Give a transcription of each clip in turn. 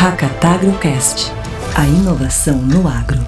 Hackatagrocast, a inovação no agro.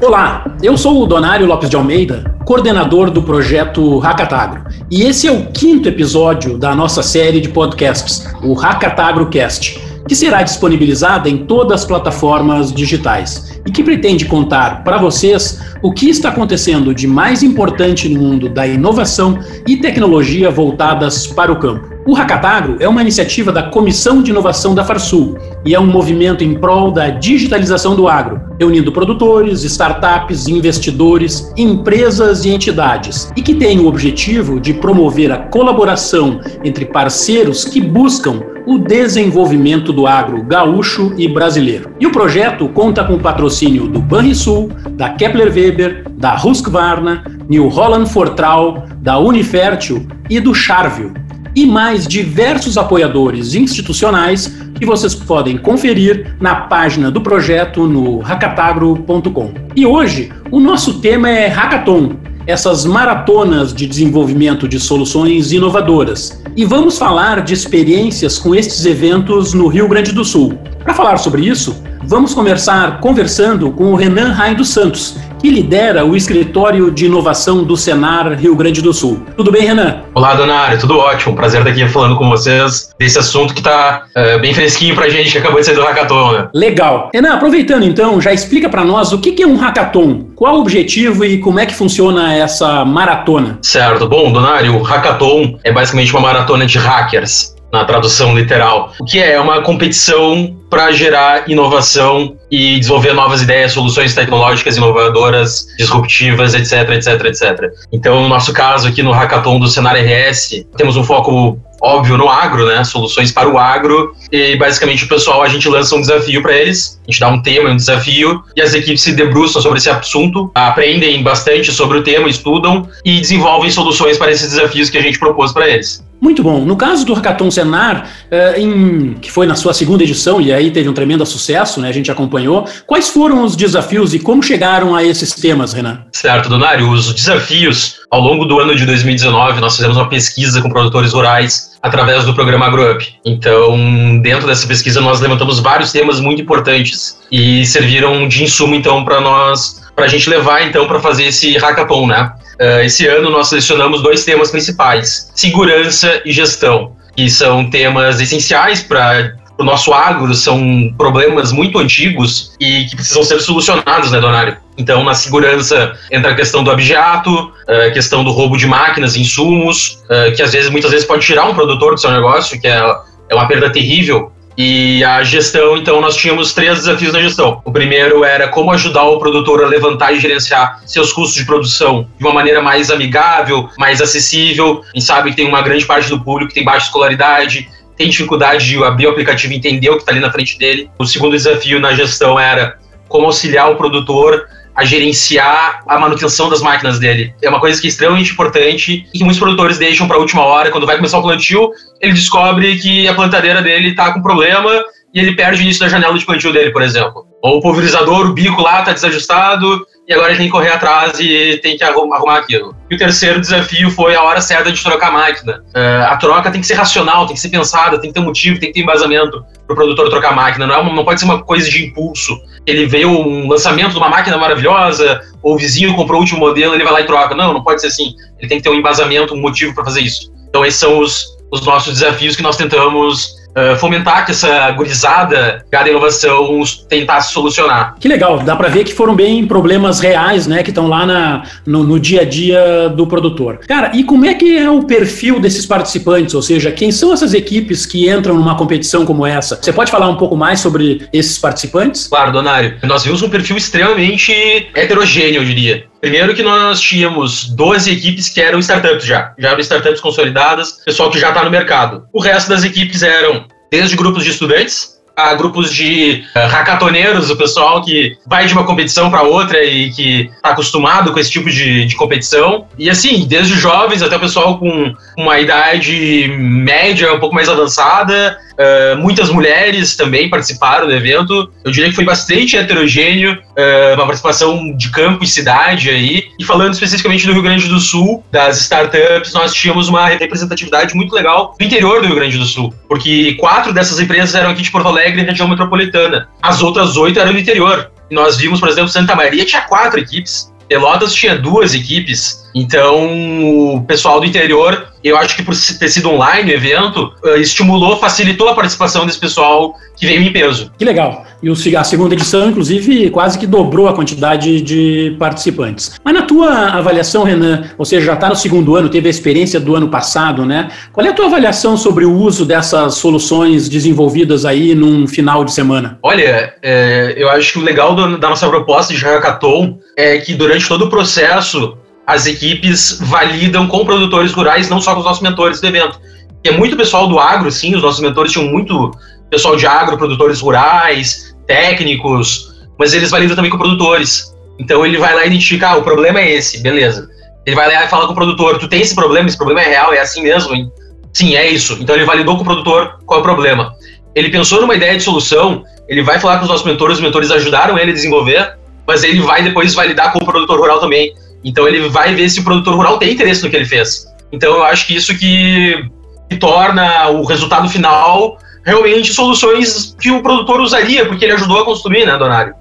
Olá, eu sou o Donário Lopes de Almeida, coordenador do projeto Hackatagro, e esse é o quinto episódio da nossa série de podcasts, o Hackatagrocast que será disponibilizada em todas as plataformas digitais e que pretende contar para vocês o que está acontecendo de mais importante no mundo da inovação e tecnologia voltadas para o campo. O Hackatagro é uma iniciativa da Comissão de Inovação da Farsul e é um movimento em prol da digitalização do agro, reunindo produtores, startups, investidores, empresas e entidades, e que tem o objetivo de promover a colaboração entre parceiros que buscam o desenvolvimento do agro gaúcho e brasileiro. E o projeto conta com o patrocínio do Banrisul, da Kepler Weber, da Husqvarna, New Holland Fortral, da Unifértil e do Charvio e mais diversos apoiadores institucionais que vocês podem conferir na página do projeto no hackatagro.com. E hoje o nosso tema é Hackathon, essas maratonas de desenvolvimento de soluções inovadoras. E vamos falar de experiências com estes eventos no Rio Grande do Sul. Para falar sobre isso, vamos conversar conversando com o Renan Rain dos Santos, que lidera o escritório de inovação do Senar Rio Grande do Sul. Tudo bem, Renan? Olá, Donário, tudo ótimo. Prazer estar aqui falando com vocês desse assunto que está é, bem fresquinho para a gente que acabou de sair do hackathon. Né? Legal. Renan, aproveitando então, já explica para nós o que é um hackathon, qual o objetivo e como é que funciona essa maratona. Certo. Bom, Donário, o hackathon é basicamente uma maratona de hackers na tradução literal, o que é uma competição para gerar inovação e desenvolver novas ideias, soluções tecnológicas inovadoras, disruptivas, etc, etc, etc. Então, no nosso caso aqui no Hackathon do Cenário RS, temos um foco óbvio no agro, né? Soluções para o agro. E basicamente o pessoal, a gente lança um desafio para eles, a gente dá um tema, um desafio, e as equipes se debruçam sobre esse assunto, aprendem bastante sobre o tema, estudam e desenvolvem soluções para esses desafios que a gente propôs para eles. Muito bom. No caso do Hackathon Senar, eh, em, que foi na sua segunda edição, e aí teve um tremendo sucesso, né? A gente acompanhou. Quais foram os desafios e como chegaram a esses temas, Renan? Certo, Donário. Os desafios, ao longo do ano de 2019, nós fizemos uma pesquisa com produtores rurais através do programa AgroUp. Então, dentro dessa pesquisa, nós levantamos vários temas muito importantes e serviram de insumo, então, para nós, para a gente levar, então, para fazer esse hackathon, né? Uh, esse ano nós selecionamos dois temas principais: segurança e gestão, que são temas essenciais para o nosso agro, são problemas muito antigos e que precisam ser solucionados, né, Donário? Então, na segurança entra a questão do abjato, a questão do roubo de máquinas, insumos, uh, que às vezes, muitas vezes pode tirar um produtor do seu negócio, que é, é uma perda terrível e a gestão, então, nós tínhamos três desafios na gestão. O primeiro era como ajudar o produtor a levantar e gerenciar seus custos de produção de uma maneira mais amigável, mais acessível. A gente sabe que tem uma grande parte do público que tem baixa escolaridade, tem dificuldade de abrir o aplicativo e entender o que está ali na frente dele. O segundo desafio na gestão era como auxiliar o produtor a gerenciar a manutenção das máquinas dele. É uma coisa que é extremamente importante e que muitos produtores deixam para a última hora. Quando vai começar o plantio, ele descobre que a plantadeira dele está com problema e ele perde o início da janela de plantio dele, por exemplo. Ou o pulverizador, o bico lá está desajustado e agora ele tem que correr atrás e tem que arrumar aquilo. E o terceiro desafio foi a hora certa de trocar a máquina. Uh, a troca tem que ser racional, tem que ser pensada, tem que ter motivo, tem que ter embasamento para o produtor trocar a máquina. Não, é uma, não pode ser uma coisa de impulso. Ele vê um lançamento de uma máquina maravilhosa, ou o vizinho comprou o último modelo, ele vai lá e troca. Não, não pode ser assim. Ele tem que ter um embasamento, um motivo para fazer isso. Então esses são os, os nossos desafios que nós tentamos uh, fomentar que essa gurizada cada inovação tentasse solucionar. Que legal, dá para ver que foram bem problemas reais, né, que estão lá na, no, no, dia a dia do produtor. Cara, e como é que é o perfil desses participantes? Ou seja, quem são essas equipes que entram numa competição como essa? Você pode falar um pouco mais sobre esses participantes? Claro, Donário. Nós vimos um perfil extremamente heterogêneo, eu diria. Primeiro que nós tínhamos 12 equipes que eram startups já, já eram startups consolidadas, pessoal que já está no mercado. O resto das equipes eram desde grupos de estudantes, a grupos de uh, hackathoneiros, o pessoal que vai de uma competição para outra e que está acostumado com esse tipo de, de, competição. E assim, desde jovens até o pessoal com uma idade média, um pouco mais avançada, Uh, muitas mulheres também participaram do evento. Eu diria que foi bastante heterogêneo, uh, uma participação de campo e cidade aí. E falando especificamente do Rio Grande do Sul, das startups, nós tínhamos uma representatividade muito legal do interior do Rio Grande do Sul, porque quatro dessas empresas eram aqui de Porto Alegre, região metropolitana. As outras oito eram do interior. Nós vimos, por exemplo, Santa Maria tinha quatro equipes. Pelotas tinha duas equipes, então o pessoal do interior, eu acho que por ter sido online o evento, eh, estimulou, facilitou a participação desse pessoal que veio em peso. Que legal. E a segunda edição, inclusive, quase que dobrou a quantidade de participantes. Mas na tua avaliação, Renan, ou seja, já está no segundo ano, teve a experiência do ano passado, né? Qual é a tua avaliação sobre o uso dessas soluções desenvolvidas aí num final de semana? Olha, é, eu acho que o legal do, da nossa proposta de hackathon é que durante todo o processo as equipes validam com produtores rurais, não só com os nossos mentores do evento. É muito pessoal do agro, sim, os nossos mentores tinham muito pessoal de agro, produtores rurais, técnicos, mas eles validam também com produtores. Então ele vai lá e identifica, ah, o problema é esse, beleza. Ele vai lá e fala com o produtor, tu tem esse problema, esse problema é real, é assim mesmo? Hein? Sim, é isso. Então ele validou com o produtor qual é o problema. Ele pensou numa ideia de solução, ele vai falar com os nossos mentores, os mentores ajudaram ele a desenvolver, mas ele vai depois validar com o produtor rural também. Então ele vai ver se o produtor rural tem interesse no que ele fez. Então eu acho que isso que, que torna o resultado final realmente soluções que o produtor usaria, porque ele ajudou a construir, né, Donário?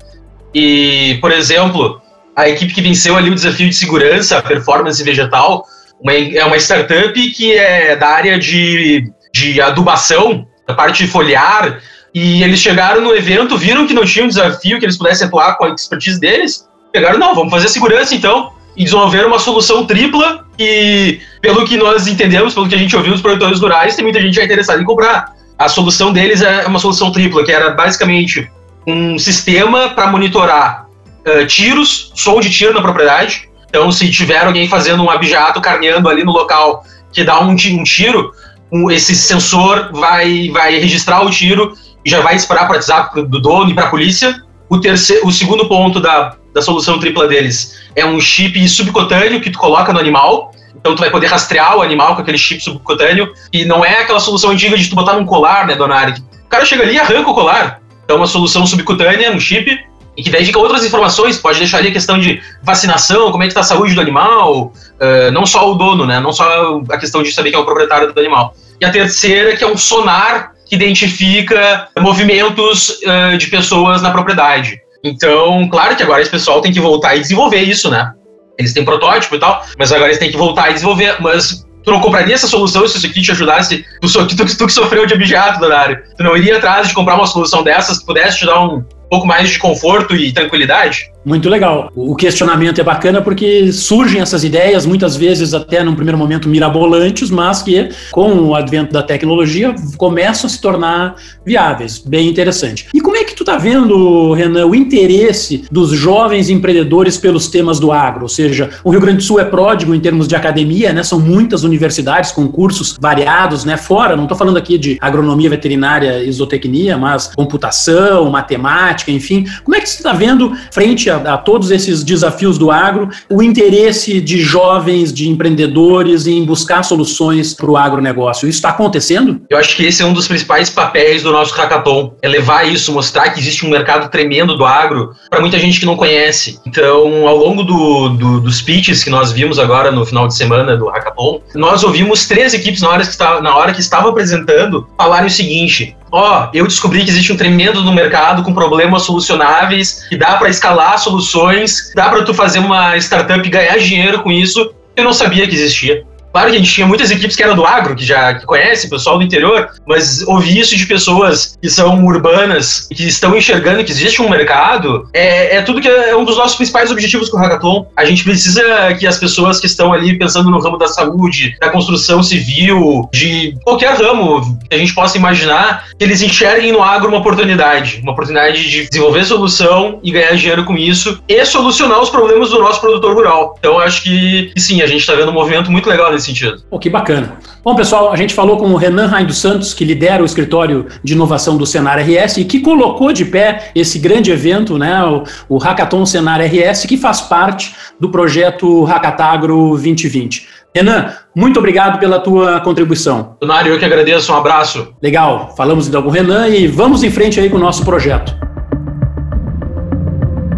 E, por exemplo, a equipe que venceu ali o desafio de segurança, performance vegetal, uma, é uma startup que é da área de, de adubação, da parte foliar, e eles chegaram no evento, viram que não tinha um desafio que eles pudessem atuar com a expertise deles, pegaram, não, vamos fazer segurança então, desenvolveram uma solução tripla e, pelo que nós entendemos, pelo que a gente ouviu dos produtores rurais, tem muita gente já interessada em comprar. A solução deles é uma solução tripla, que era basicamente um sistema para monitorar uh, tiros, som de tiro na propriedade. Então, se tiver alguém fazendo um abjato, carneando ali no local que dá um, um tiro, um, esse sensor vai, vai registrar o tiro e já vai disparar para o WhatsApp do dono e para a polícia. O, terceiro, o segundo ponto da, da solução tripla deles é um chip subcutâneo que tu coloca no animal. Então tu vai poder rastrear o animal com aquele chip subcutâneo. E não é aquela solução antiga de tu botar num colar, né, Donari? O cara chega ali e arranca o colar. Então uma solução subcutânea, um chip, e que dedica outras informações, pode deixar ali a questão de vacinação, como é que está a saúde do animal, uh, não só o dono, né? Não só a questão de saber que é o proprietário do animal. E a terceira, que é um sonar que identifica movimentos uh, de pessoas na propriedade. Então, claro que agora esse pessoal tem que voltar e desenvolver isso, né? Eles têm protótipo e tal, mas agora eles têm que voltar e desenvolver. Mas tu não compraria essa solução se isso aqui te ajudasse? Tu, tu, tu, tu que sofreu de objeto, Donário. Tu não iria atrás de comprar uma solução dessas que pudesse te dar um pouco mais de conforto e tranquilidade? Muito legal. O questionamento é bacana porque surgem essas ideias, muitas vezes até num primeiro momento mirabolantes, mas que com o advento da tecnologia começam a se tornar viáveis. Bem interessante. E como é que tu está vendo, Renan, o interesse dos jovens empreendedores pelos temas do agro? Ou seja, o Rio Grande do Sul é pródigo em termos de academia, né? São muitas universidades com cursos variados, né? Fora, não estou falando aqui de agronomia veterinária zootecnia, mas computação, matemática, enfim. Como é que você está vendo frente a a, todos esses desafios do agro, o interesse de jovens, de empreendedores em buscar soluções para o agronegócio. Isso está acontecendo? Eu acho que esse é um dos principais papéis do nosso hackathon, é levar isso, mostrar que existe um mercado tremendo do agro para muita gente que não conhece. Então, ao longo do, do, dos pitches que nós vimos agora no final de semana do hackathon, nós ouvimos três equipes na hora que, estava, na hora que estavam apresentando falarem o seguinte: ó, oh, eu descobri que existe um tremendo no mercado com problemas solucionáveis, que dá para escalar soluções, dá para tu fazer uma startup e ganhar dinheiro com isso. Eu não sabia que existia. Claro que a gente tinha muitas equipes que eram do agro, que já que conhece, pessoal do interior, mas ouvir isso de pessoas que são urbanas, que estão enxergando que existe um mercado, é, é tudo que é um dos nossos principais objetivos com o Hackathon. A gente precisa que as pessoas que estão ali pensando no ramo da saúde, da construção civil, de qualquer ramo que a gente possa imaginar, que eles enxerguem no agro uma oportunidade, uma oportunidade de desenvolver solução e ganhar dinheiro com isso e solucionar os problemas do nosso produtor rural. Então, acho que, que sim, a gente está vendo um movimento muito legal nesse sentido. Pô, que bacana. Bom, pessoal, a gente falou com o Renan Rain dos Santos, que lidera o escritório de inovação do Senar RS e que colocou de pé esse grande evento, né, o, o Hackathon Senar RS, que faz parte do projeto Hackatagro 2020. Renan, muito obrigado pela tua contribuição. Donário, eu que agradeço, um abraço. Legal, falamos então com o Renan e vamos em frente aí com o nosso projeto.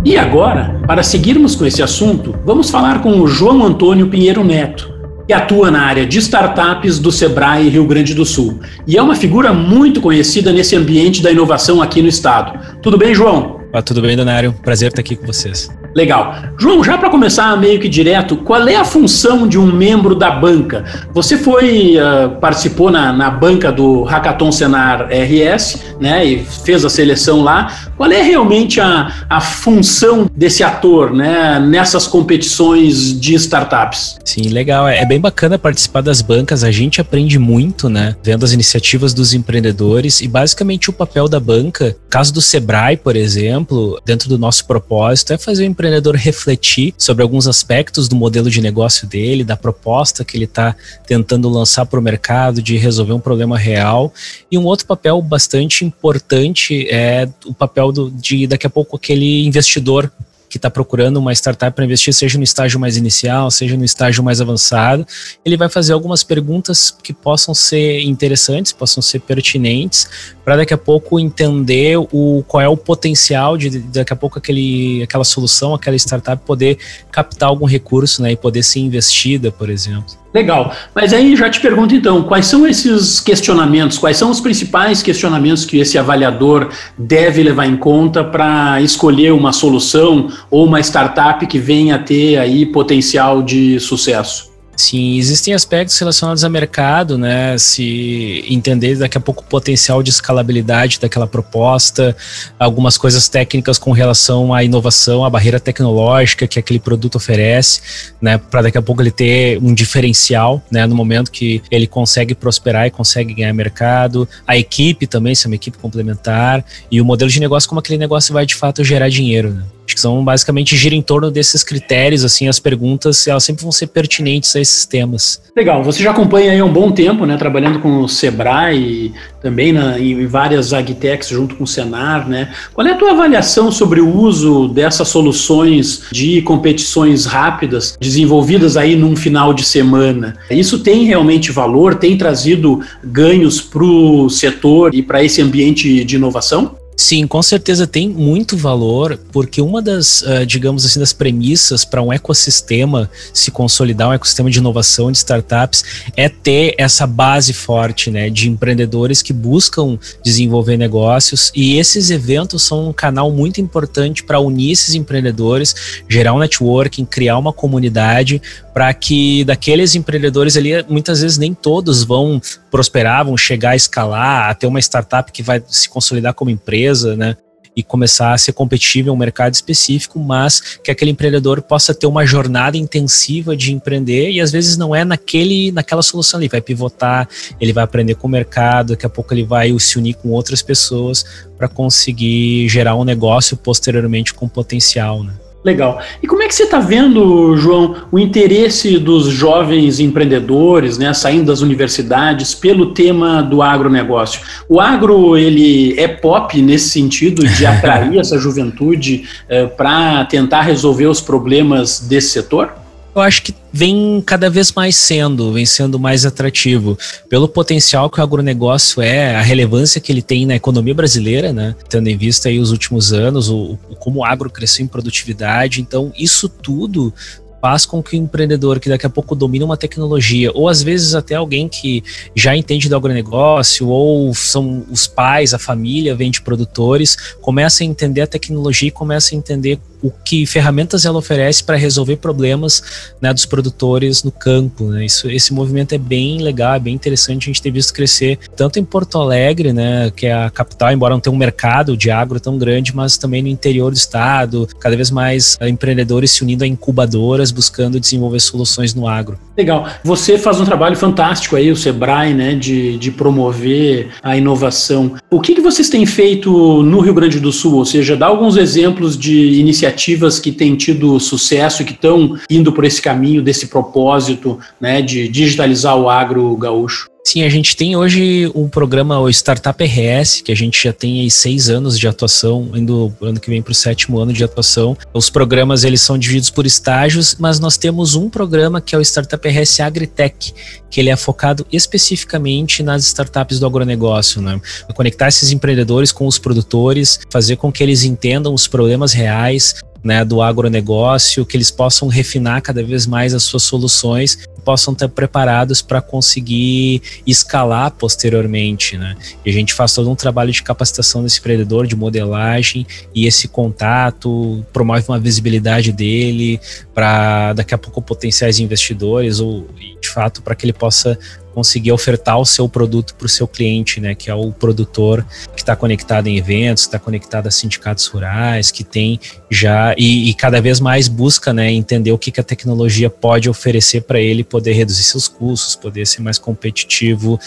E agora, para seguirmos com esse assunto, vamos falar com o João Antônio Pinheiro Neto, que atua na área de startups do Sebrae Rio Grande do Sul. E é uma figura muito conhecida nesse ambiente da inovação aqui no estado. Tudo bem, João? Ah, tudo bem, Donário. Prazer estar aqui com vocês. Legal. João, já para começar meio que direto, qual é a função de um membro da banca? Você foi, uh, participou na, na banca do Hackathon Senar RS, né, e fez a seleção lá. Qual é realmente a, a função desse ator, né, nessas competições de startups? Sim, legal. É, é bem bacana participar das bancas. A gente aprende muito, né, vendo as iniciativas dos empreendedores e basicamente o papel da banca, caso do Sebrae, por exemplo, dentro do nosso propósito, é fazer o empreendedor refletir sobre alguns aspectos do modelo de negócio dele, da proposta que ele está tentando lançar para o mercado, de resolver um problema real. E um outro papel bastante importante é o papel do, de daqui a pouco aquele investidor que está procurando uma startup para investir, seja no estágio mais inicial, seja no estágio mais avançado, ele vai fazer algumas perguntas que possam ser interessantes, possam ser pertinentes, para daqui a pouco entender o, qual é o potencial de daqui a pouco aquele, aquela solução, aquela startup poder captar algum recurso né, e poder ser investida, por exemplo. Legal. Mas aí já te pergunto então, quais são esses questionamentos, quais são os principais questionamentos que esse avaliador deve levar em conta para escolher uma solução ou uma startup que venha a ter aí potencial de sucesso? Sim, existem aspectos relacionados a mercado, né? Se entender daqui a pouco o potencial de escalabilidade daquela proposta, algumas coisas técnicas com relação à inovação, à barreira tecnológica que aquele produto oferece, né? Para daqui a pouco ele ter um diferencial, né? No momento que ele consegue prosperar e consegue ganhar mercado, a equipe também, se é uma equipe complementar, e o modelo de negócio, como aquele negócio vai de fato gerar dinheiro, né? Acho que são basicamente gira em torno desses critérios, assim, as perguntas, elas sempre vão ser pertinentes a esses temas. Legal, você já acompanha aí há um bom tempo, né, trabalhando com o Sebrae e também na, em várias agtechs junto com o Senar, né? Qual é a tua avaliação sobre o uso dessas soluções de competições rápidas desenvolvidas aí num final de semana? Isso tem realmente valor? Tem trazido ganhos para o setor e para esse ambiente de inovação? Sim, com certeza tem muito valor, porque uma das, uh, digamos assim, das premissas para um ecossistema se consolidar, um ecossistema de inovação de startups, é ter essa base forte, né, de empreendedores que buscam desenvolver negócios. E esses eventos são um canal muito importante para unir esses empreendedores, gerar um networking, criar uma comunidade, para que daqueles empreendedores ali, muitas vezes nem todos vão prosperar, vão chegar a escalar, a ter uma startup que vai se consolidar como empresa, né? E começar a ser competitivo em um mercado específico, mas que aquele empreendedor possa ter uma jornada intensiva de empreender e às vezes não é naquele, naquela solução ali, vai pivotar, ele vai aprender com o mercado, daqui a pouco ele vai se unir com outras pessoas para conseguir gerar um negócio posteriormente com potencial, né? Legal. E como é que você está vendo, João, o interesse dos jovens empreendedores, né, saindo das universidades, pelo tema do agronegócio? O agro, ele é pop nesse sentido de atrair essa juventude eh, para tentar resolver os problemas desse setor? Eu acho que vem cada vez mais sendo, vem sendo mais atrativo, pelo potencial que o agronegócio é, a relevância que ele tem na economia brasileira, né? Tendo em vista aí os últimos anos, o, o como o agro cresceu em produtividade. Então, isso tudo faz com que o empreendedor que daqui a pouco domina uma tecnologia, ou às vezes até alguém que já entende do agronegócio, ou são os pais, a família, vem de produtores, começa a entender a tecnologia e começa a entender o que ferramentas ela oferece para resolver problemas né, dos produtores no campo. Né? Isso, esse movimento é bem legal, é bem interessante. A gente tem visto crescer tanto em Porto Alegre, né, que é a capital, embora não tenha um mercado de agro tão grande, mas também no interior do estado, cada vez mais eh, empreendedores se unindo a incubadoras, buscando desenvolver soluções no agro. Legal. Você faz um trabalho fantástico aí, o Sebrae, né, de, de promover a inovação. O que, que vocês têm feito no Rio Grande do Sul? Ou seja, dá alguns exemplos de iniciativas que têm tido sucesso e que estão indo por esse caminho desse propósito né, de digitalizar o agro gaúcho? Sim, a gente tem hoje um programa, o Startup RS, que a gente já tem aí seis anos de atuação, indo ano que vem para o sétimo ano de atuação. Os programas eles são divididos por estágios, mas nós temos um programa que é o Startup RS Agritech, que ele é focado especificamente nas startups do agronegócio, né? Conectar esses empreendedores com os produtores, fazer com que eles entendam os problemas reais, né, do agronegócio, que eles possam refinar cada vez mais as suas soluções, possam estar preparados para conseguir escalar posteriormente, né? E a gente faz todo um trabalho de capacitação desse empreendedor, de modelagem e esse contato promove uma visibilidade dele para daqui a pouco potenciais investidores ou de fato para que ele possa conseguir ofertar o seu produto para o seu cliente, né, que é o produtor que está conectado em eventos, está conectado a sindicatos rurais, que tem já e, e, cada vez mais busca, né, entender o que, que a tecnologia pode oferecer para ele poder reduzir seus custos, poder ser mais competitivo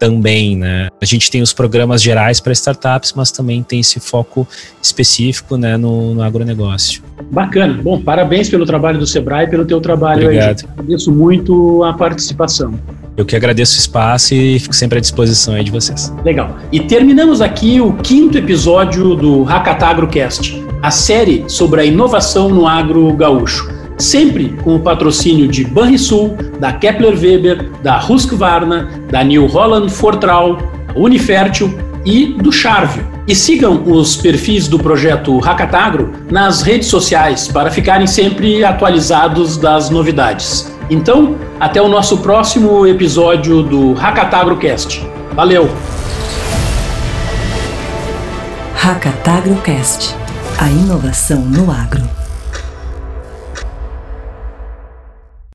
também, né? A gente tem os programas gerais para startups, mas também tem esse foco específico, né, no, no agronegócio. Bacana. Bom, parabéns pelo trabalho do Sebrae, pelo teu trabalho Obrigado. aí. Agradeço muito a participação. Eu que agradeço o espaço e fico sempre à disposição aí de vocês. Legal. E terminamos aqui o quinto episódio do Hackatagrocast, a série sobre a inovação no agro gaúcho. Sempre com o patrocínio de Banrisul, da Kepler Weber, da Husqvarna, da New Holland Fortral, Unifértil e do Charvio. E sigam os perfis do projeto Hackatagro nas redes sociais para ficarem sempre atualizados das novidades. Então, até o nosso próximo episódio do HackatagroCast. Valeu! HackatagroCast. A inovação no agro.